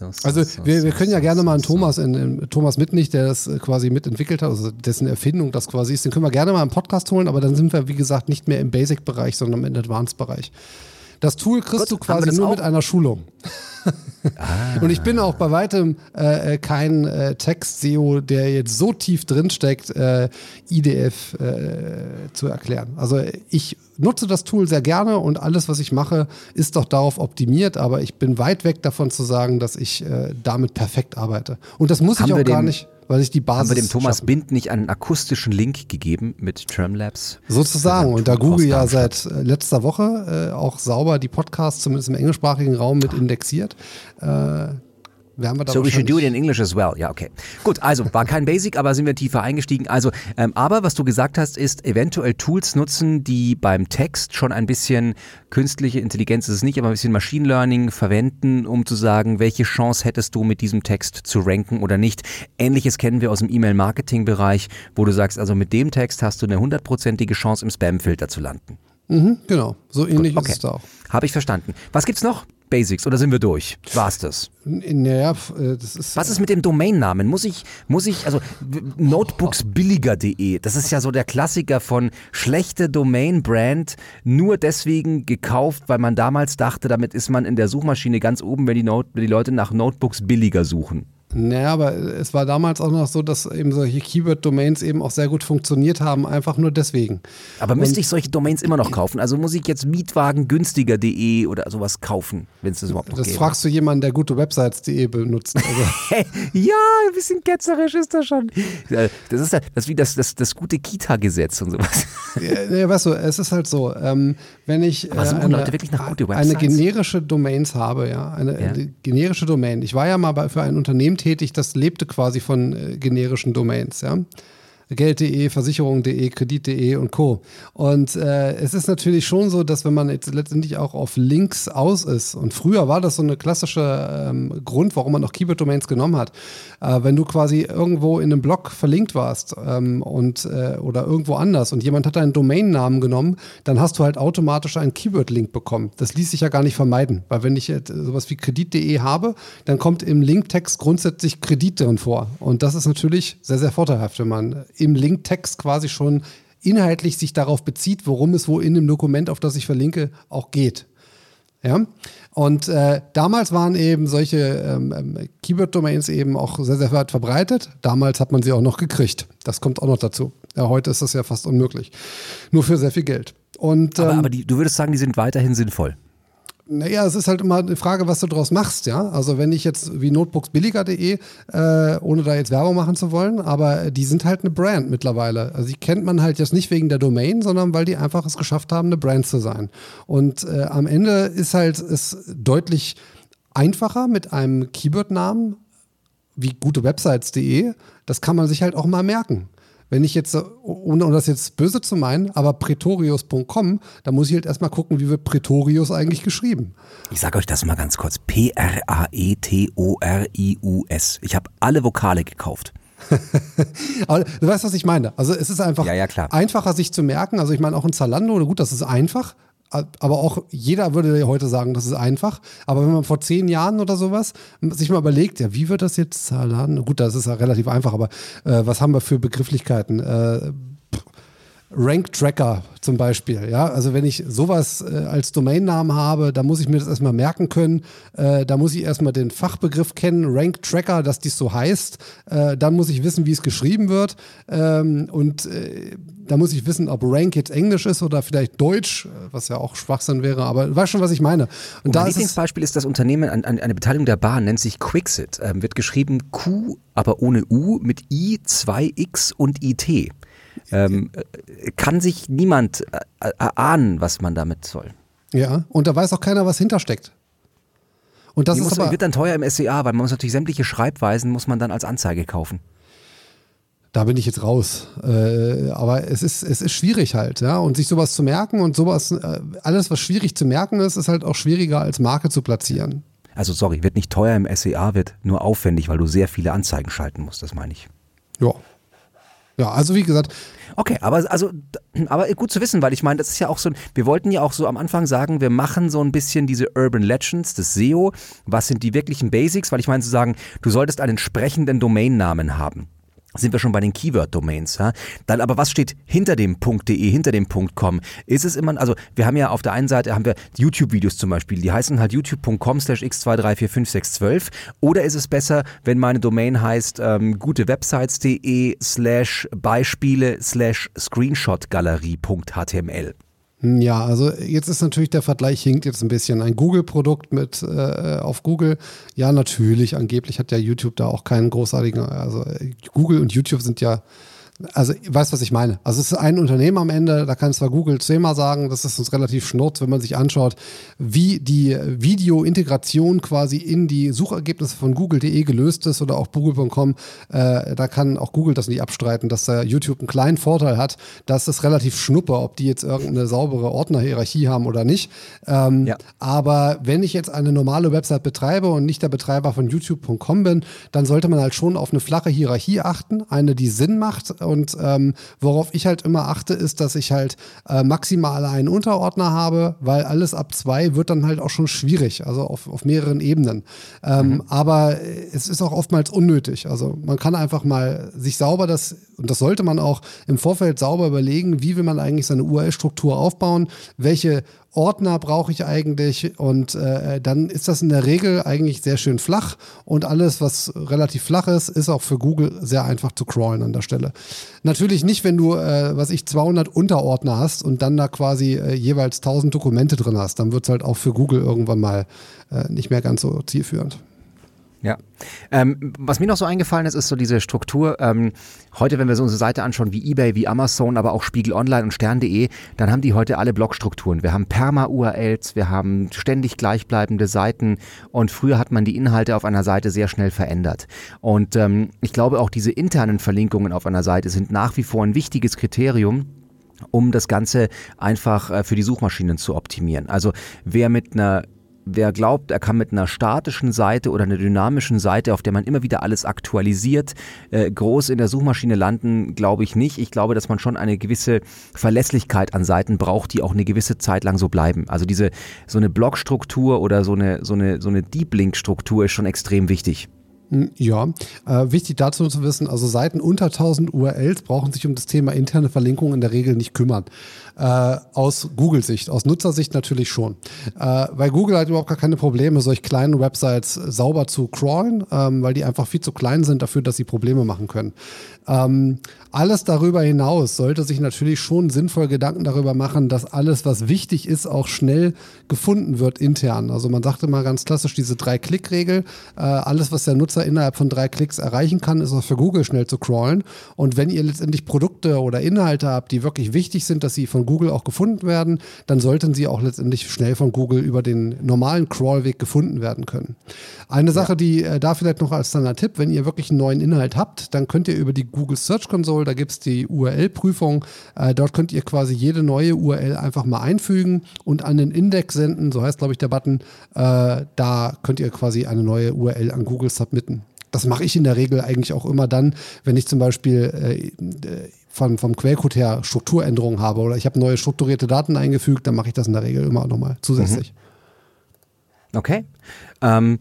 So, so, also so, wir, wir können ja gerne mal einen Thomas, in, in, Thomas Mitnig, der das quasi mitentwickelt hat, also dessen Erfindung das quasi ist, den können wir gerne mal im Podcast holen, aber dann sind wir, wie gesagt, nicht mehr im Basic-Bereich, sondern im Advanced-Bereich. Das Tool kriegst Gut, du quasi nur auch? mit einer Schulung. Ah. Und ich bin auch bei weitem äh, kein äh, Text-SEO, der jetzt so tief drinsteckt, äh, IDF äh, zu erklären. Also ich nutze das Tool sehr gerne und alles, was ich mache, ist doch darauf optimiert, aber ich bin weit weg davon zu sagen, dass ich äh, damit perfekt arbeite. Und das muss Haben ich auch gar nicht weil ich die Basis. Haben wir dem Thomas schaffen. Bind nicht einen akustischen Link gegeben mit Termlabs? Sozusagen. Und da Google ja seit äh, letzter Woche äh, auch sauber die Podcasts, zumindest im englischsprachigen Raum, mit indexiert. Äh, so we should do it in English as well. Ja, okay. Gut, also war kein Basic, aber sind wir tiefer eingestiegen. Also, ähm, aber was du gesagt hast, ist eventuell Tools nutzen, die beim Text schon ein bisschen künstliche Intelligenz ist es nicht, aber ein bisschen Machine Learning verwenden, um zu sagen, welche Chance hättest du mit diesem Text zu ranken oder nicht. Ähnliches kennen wir aus dem E-Mail-Marketing-Bereich, wo du sagst, also mit dem Text hast du eine hundertprozentige Chance im Spam-Filter zu landen. Mhm, genau, so ähnlich Gut, okay. ist es da auch. Habe ich verstanden. Was gibt's noch? Basics oder sind wir durch? War's das? Naja, äh, das ist. Was ist mit dem Domainnamen? Muss ich, muss ich, also notebooksbilliger.de, das ist ja so der Klassiker von schlechte Domain-Brand, nur deswegen gekauft, weil man damals dachte, damit ist man in der Suchmaschine ganz oben, wenn die, Note, wenn die Leute nach Notebooks billiger suchen. Naja, aber es war damals auch noch so, dass eben solche Keyword-Domains eben auch sehr gut funktioniert haben, einfach nur deswegen. Aber müsste Und ich solche Domains immer noch kaufen? Also muss ich jetzt mietwagengünstiger.de oder sowas kaufen, wenn es das überhaupt noch Das gäbe? fragst du jemanden, der gute Websites.de benutzt. Also. ja, ein bisschen ketzerisch ist das schon. Das ist, das ist wie das, das, das gute Kita-Gesetz und sowas. Ja, ja, weißt du, es ist halt so, ähm, wenn ich äh, eine, eine, generische Domains habe, ja, eine, ja. generische Domain. Ich war ja mal bei, für ein Unternehmen tätig, das lebte quasi von äh, generischen Domains, ja. Geld.de, Versicherung.de, Kredit.de und Co. Und äh, es ist natürlich schon so, dass wenn man jetzt letztendlich auch auf Links aus ist, und früher war das so eine klassische ähm, Grund, warum man noch Keyword-Domains genommen hat, äh, wenn du quasi irgendwo in einem Blog verlinkt warst ähm, und äh, oder irgendwo anders und jemand hat deinen Domainnamen genommen, dann hast du halt automatisch einen Keyword-Link bekommen. Das ließ sich ja gar nicht vermeiden, weil wenn ich jetzt sowas wie Kredit.de habe, dann kommt im Linktext grundsätzlich Kredit drin vor. Und das ist natürlich sehr, sehr vorteilhaft, wenn man im Linktext quasi schon inhaltlich sich darauf bezieht, worum es wo in dem Dokument, auf das ich verlinke, auch geht. Ja, und äh, damals waren eben solche ähm, ähm, Keyword-Domains eben auch sehr, sehr weit verbreitet. Damals hat man sie auch noch gekriegt. Das kommt auch noch dazu. Ja, heute ist das ja fast unmöglich. Nur für sehr viel Geld. Und, ähm, aber, aber die, du würdest sagen, die sind weiterhin sinnvoll. Naja, es ist halt immer eine Frage, was du daraus machst, ja. Also wenn ich jetzt wie notebooksbilliger.de, äh, ohne da jetzt Werbung machen zu wollen, aber die sind halt eine Brand mittlerweile. Also die kennt man halt jetzt nicht wegen der Domain, sondern weil die einfach es geschafft haben, eine Brand zu sein. Und äh, am Ende ist halt es deutlich einfacher mit einem Keyword-Namen wie gutewebsites.de. Das kann man sich halt auch mal merken wenn ich jetzt, ohne um das jetzt böse zu meinen, aber pretorius.com, da muss ich halt erstmal gucken, wie wird Pretorius eigentlich geschrieben. Ich sage euch das mal ganz kurz. P-R-A-E-T-O-R-I-U-S. Ich habe alle Vokale gekauft. Aber du weißt, was ich meine. Also es ist einfach ja, ja, einfacher, sich zu merken. Also ich meine auch in Zalando, gut, das ist einfach, aber auch jeder würde heute sagen, das ist einfach. Aber wenn man vor zehn Jahren oder sowas sich mal überlegt, ja, wie wird das jetzt Zalando? Gut, das ist ja relativ einfach, aber äh, was haben wir für Begrifflichkeiten? Äh, Rank Tracker zum Beispiel. Ja, also wenn ich sowas äh, als Domainnamen habe, da muss ich mir das erstmal merken können. Äh, da muss ich erstmal den Fachbegriff kennen, Rank Tracker, dass dies so heißt. Äh, dann muss ich wissen, wie es geschrieben wird. Ähm, und äh, da muss ich wissen, ob Rank jetzt Englisch ist oder vielleicht Deutsch, äh, was ja auch Schwachsinn wäre. Aber du weißt schon, was ich meine. Und, und da mein Lieblingsbeispiel ist das Unternehmen, an, an, eine Beteiligung der Bahn, nennt sich Quixit. Ähm, wird geschrieben Q, aber ohne U, mit I, 2X und IT ähm, kann sich niemand äh, erahnen, was man damit soll. Ja, und da weiß auch keiner, was hintersteckt. Und das Die ist muss, aber, wird dann teuer im SEA, weil man muss natürlich sämtliche Schreibweisen muss man dann als Anzeige kaufen. Da bin ich jetzt raus. Äh, aber es ist, es ist schwierig halt, ja. Und sich sowas zu merken und sowas, äh, alles, was schwierig zu merken ist, ist halt auch schwieriger als Marke zu platzieren. Also sorry, wird nicht teuer im SEA, wird nur aufwendig, weil du sehr viele Anzeigen schalten musst, das meine ich. Ja, ja, also wie gesagt. Okay, aber also, aber gut zu wissen, weil ich meine, das ist ja auch so, wir wollten ja auch so am Anfang sagen, wir machen so ein bisschen diese Urban Legends, das SEO. Was sind die wirklichen Basics? Weil ich meine zu sagen, du solltest einen entsprechenden Domainnamen haben sind wir schon bei den Keyword-Domains. Ja? Dann aber was steht hinter dem .de, hinter dem .com? Ist es immer, also wir haben ja auf der einen Seite haben wir YouTube-Videos zum Beispiel, die heißen halt youtube.com slash x23456112 oder ist es besser, wenn meine Domain heißt ähm, gutewebsites.de slash Beispiele slash Screenshotgalerie.html? Ja, also jetzt ist natürlich der Vergleich hinkt jetzt ein bisschen. Ein Google-Produkt mit äh, auf Google, ja natürlich, angeblich hat ja YouTube da auch keinen großartigen, also Google und YouTube sind ja also, weißt was ich meine? Also, es ist ein Unternehmen am Ende, da kann zwar Google zehnmal sagen, das ist uns relativ schnurz, wenn man sich anschaut, wie die Video-Integration quasi in die Suchergebnisse von Google.de gelöst ist oder auch Google.com. Äh, da kann auch Google das nicht abstreiten, dass da YouTube einen kleinen Vorteil hat. dass es relativ schnuppe, ob die jetzt irgendeine saubere Ordnerhierarchie haben oder nicht. Ähm, ja. Aber wenn ich jetzt eine normale Website betreibe und nicht der Betreiber von YouTube.com bin, dann sollte man halt schon auf eine flache Hierarchie achten, eine, die Sinn macht und ähm, worauf ich halt immer achte, ist, dass ich halt äh, maximal einen Unterordner habe, weil alles ab zwei wird dann halt auch schon schwierig, also auf, auf mehreren Ebenen. Ähm, mhm. Aber es ist auch oftmals unnötig. Also man kann einfach mal sich sauber das, und das sollte man auch im Vorfeld sauber überlegen, wie will man eigentlich seine URL-Struktur aufbauen, welche Ordner brauche ich eigentlich und äh, dann ist das in der Regel eigentlich sehr schön flach und alles, was relativ flach ist, ist auch für Google sehr einfach zu crawlen an der Stelle. Natürlich nicht, wenn du, äh, was ich, 200 Unterordner hast und dann da quasi äh, jeweils 1000 Dokumente drin hast, dann wird es halt auch für Google irgendwann mal äh, nicht mehr ganz so zielführend. Ja. Ähm, was mir noch so eingefallen ist, ist so diese Struktur. Ähm, heute, wenn wir so unsere Seite anschauen, wie eBay, wie Amazon, aber auch Spiegel Online und Stern.de, dann haben die heute alle Blogstrukturen. Wir haben Perma-URLs, wir haben ständig gleichbleibende Seiten und früher hat man die Inhalte auf einer Seite sehr schnell verändert. Und ähm, ich glaube, auch diese internen Verlinkungen auf einer Seite sind nach wie vor ein wichtiges Kriterium um das Ganze einfach äh, für die Suchmaschinen zu optimieren. Also wer mit einer wer glaubt, er kann mit einer statischen Seite oder einer dynamischen Seite, auf der man immer wieder alles aktualisiert, äh, groß in der Suchmaschine landen, glaube ich nicht. Ich glaube, dass man schon eine gewisse Verlässlichkeit an Seiten braucht, die auch eine gewisse Zeit lang so bleiben. Also diese so eine Blogstruktur oder so eine so eine so eine Deep Link Struktur ist schon extrem wichtig. Ja, äh, wichtig dazu zu wissen, also Seiten unter 1000 URLs brauchen sich um das Thema interne Verlinkung in der Regel nicht kümmern. Äh, aus Google-Sicht, aus Nutzersicht natürlich schon. Äh, weil Google hat überhaupt gar keine Probleme, solch kleine Websites sauber zu crawlen, ähm, weil die einfach viel zu klein sind dafür, dass sie Probleme machen können. Ähm, alles darüber hinaus sollte sich natürlich schon sinnvoll Gedanken darüber machen, dass alles, was wichtig ist, auch schnell gefunden wird intern. Also man sagte mal ganz klassisch diese Drei-Klick-Regel. Äh, alles, was der Nutzer innerhalb von drei Klicks erreichen kann, ist auch für Google schnell zu crawlen. Und wenn ihr letztendlich Produkte oder Inhalte habt, die wirklich wichtig sind, dass sie von Google auch gefunden werden, dann sollten sie auch letztendlich schnell von Google über den normalen Crawlweg gefunden werden können. Eine Sache, ja. die äh, da vielleicht noch als Standard-Tipp, wenn ihr wirklich einen neuen Inhalt habt, dann könnt ihr über die Google Search Console, da gibt es die URL-Prüfung. Äh, dort könnt ihr quasi jede neue URL einfach mal einfügen und an den Index senden, so heißt glaube ich der Button. Äh, da könnt ihr quasi eine neue URL an Google submitten. Das mache ich in der Regel eigentlich auch immer dann, wenn ich zum Beispiel äh, von, vom Quellcode her Strukturänderungen habe oder ich habe neue strukturierte Daten eingefügt, dann mache ich das in der Regel immer nochmal zusätzlich. Mhm. Okay. Ähm,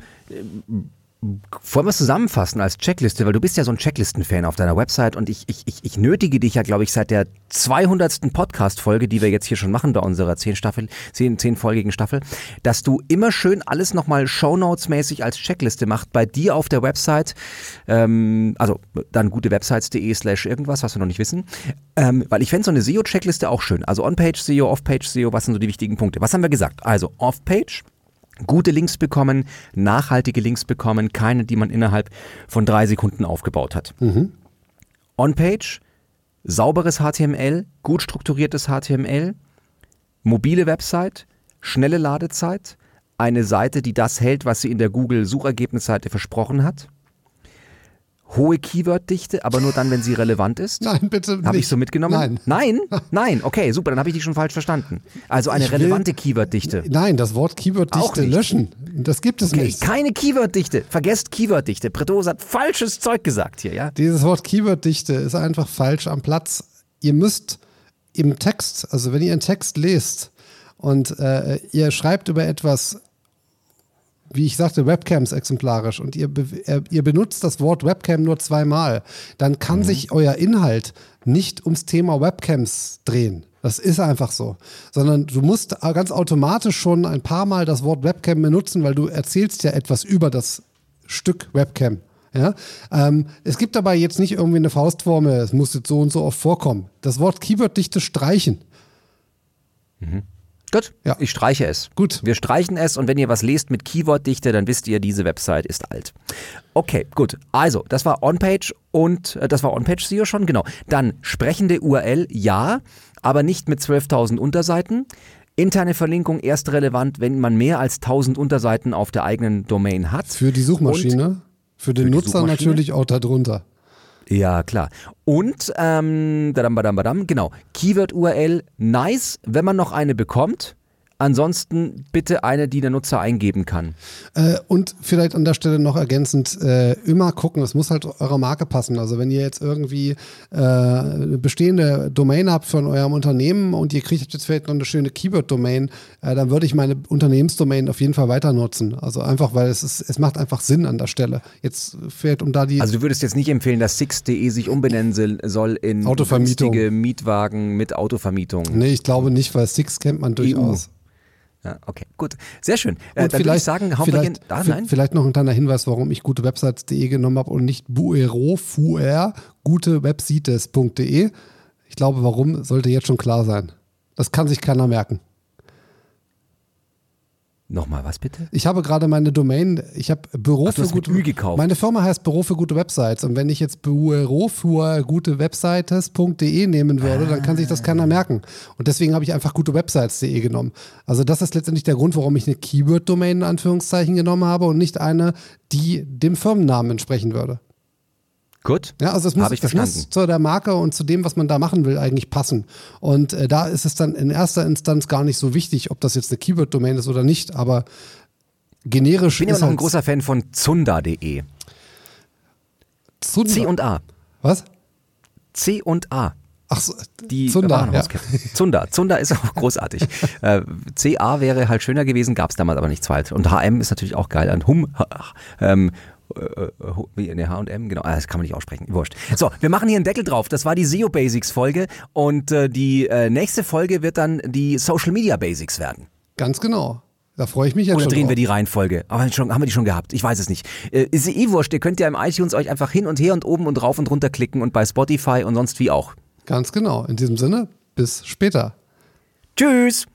wollen wir es zusammenfassen als Checkliste, weil du bist ja so ein Checklisten-Fan auf deiner Website und ich, ich, ich, nötige dich ja, glaube ich, seit der 200. Podcast-Folge, die wir jetzt hier schon machen bei unserer 10 Staffel, 10, 10 folgigen Staffel, dass du immer schön alles nochmal Shownotes-mäßig als Checkliste machst bei dir auf der Website, ähm, also dann gutewebsites.de slash irgendwas, was wir noch nicht wissen, ähm, weil ich fände so eine SEO-Checkliste auch schön, also On-Page SEO, Off-Page SEO, was sind so die wichtigen Punkte? Was haben wir gesagt? Also Off-Page, gute Links bekommen, nachhaltige Links bekommen, keine, die man innerhalb von drei Sekunden aufgebaut hat. Mhm. On-Page, sauberes HTML, gut strukturiertes HTML, mobile Website, schnelle Ladezeit, eine Seite, die das hält, was sie in der Google-Suchergebnisseite versprochen hat hohe Keyworddichte, aber nur dann, wenn sie relevant ist? Nein, bitte Habe ich so mitgenommen? Nein. Nein? Nein, okay, super, dann habe ich dich schon falsch verstanden. Also eine ich relevante Keyworddichte. Nein, das Wort Keyworddichte löschen. Das gibt es okay, nicht. Keine Keyworddichte. Vergesst Keyworddichte. Pretos hat falsches Zeug gesagt hier, ja? Dieses Wort Keyworddichte ist einfach falsch am Platz. Ihr müsst im Text, also wenn ihr einen Text lest und äh, ihr schreibt über etwas wie ich sagte, Webcams exemplarisch und ihr, be äh, ihr benutzt das Wort Webcam nur zweimal, dann kann mhm. sich euer Inhalt nicht ums Thema Webcams drehen. Das ist einfach so. Sondern du musst ganz automatisch schon ein paar Mal das Wort Webcam benutzen, weil du erzählst ja etwas über das Stück Webcam. Ja? Ähm, es gibt dabei jetzt nicht irgendwie eine Faustformel, es muss jetzt so und so oft vorkommen. Das Wort Keyword-Dichte streichen. Mhm. Gut, ja. ich streiche es. Gut. Wir streichen es und wenn ihr was lest mit Keyworddichte, dann wisst ihr, diese Website ist alt. Okay, gut. Also, das war On-Page und äh, das war On-Page SEO schon, genau. Dann sprechende URL, ja, aber nicht mit 12.000 Unterseiten. Interne Verlinkung erst relevant, wenn man mehr als 1000 Unterseiten auf der eigenen Domain hat. Für die Suchmaschine? Und für den für Nutzer natürlich auch darunter. Ja, klar. Und, ähm, badam, badam, badam, genau, Keyword-URL, nice, wenn man noch eine bekommt. Ansonsten bitte eine, die der Nutzer eingeben kann. Äh, und vielleicht an der Stelle noch ergänzend, äh, immer gucken, es muss halt eurer Marke passen. Also wenn ihr jetzt irgendwie äh, eine bestehende Domain habt von eurem Unternehmen und ihr kriegt jetzt vielleicht noch eine schöne Keyword-Domain, äh, dann würde ich meine Unternehmensdomain auf jeden Fall weiter nutzen. Also einfach, weil es ist, es macht einfach Sinn an der Stelle. Jetzt fällt um da die. Also du würdest jetzt nicht empfehlen, dass Six.de sich umbenennen soll in Autovermietung. Mietwagen mit Autovermietung. Nee, ich glaube nicht, weil Six kennt man durchaus. EU. Ja, okay, gut. Sehr schön. Äh, und vielleicht, sagen, vielleicht, ah, vielleicht noch ein kleiner Hinweis, warum ich gutewebsites.de genommen habe und nicht Buero, Fuer, gutewebsites.de. Ich glaube, warum, sollte jetzt schon klar sein. Das kann sich keiner merken. Nochmal, was bitte? Ich habe gerade meine Domain, ich habe Büro Ach, für gute Ü gekauft. Meine Firma heißt Büro für gute Websites und wenn ich jetzt Büro für gute Websites.de nehmen würde, ah. dann kann sich das keiner merken. Und deswegen habe ich einfach gute Websites.de genommen. Also das ist letztendlich der Grund, warum ich eine Keyword-Domain in Anführungszeichen genommen habe und nicht eine, die dem Firmennamen entsprechen würde. Gut. Ja, also es muss, es muss zu der Marke und zu dem, was man da machen will, eigentlich passen. Und äh, da ist es dann in erster Instanz gar nicht so wichtig, ob das jetzt eine Keyword-Domain ist oder nicht, aber generisch. Ich bin immer noch halt ein großer Fan von Zunda.de. Zunda. C und A. Was? C und A. Ach so, die Zunder, ja. Zunder. Zunder ist auch großartig. äh, CA wäre halt schöner gewesen, gab es damals aber nicht zweit. Und HM ist natürlich auch geil. Und Hum, ähm, äh, äh, wie in der H&M, genau, ah, das kann man nicht aussprechen, wurscht. So, wir machen hier einen Deckel drauf. Das war die SEO Basics Folge und äh, die äh, nächste Folge wird dann die Social Media Basics werden. Ganz genau. Da freue ich mich jetzt Oder schon. drehen drauf. wir die Reihenfolge? Aber schon, haben wir die schon gehabt? Ich weiß es nicht. Äh, ist eh wurscht. Ihr könnt ja im iTunes euch einfach hin und her und oben und rauf und runter klicken und bei Spotify und sonst wie auch. Ganz genau. In diesem Sinne, bis später. Tschüss!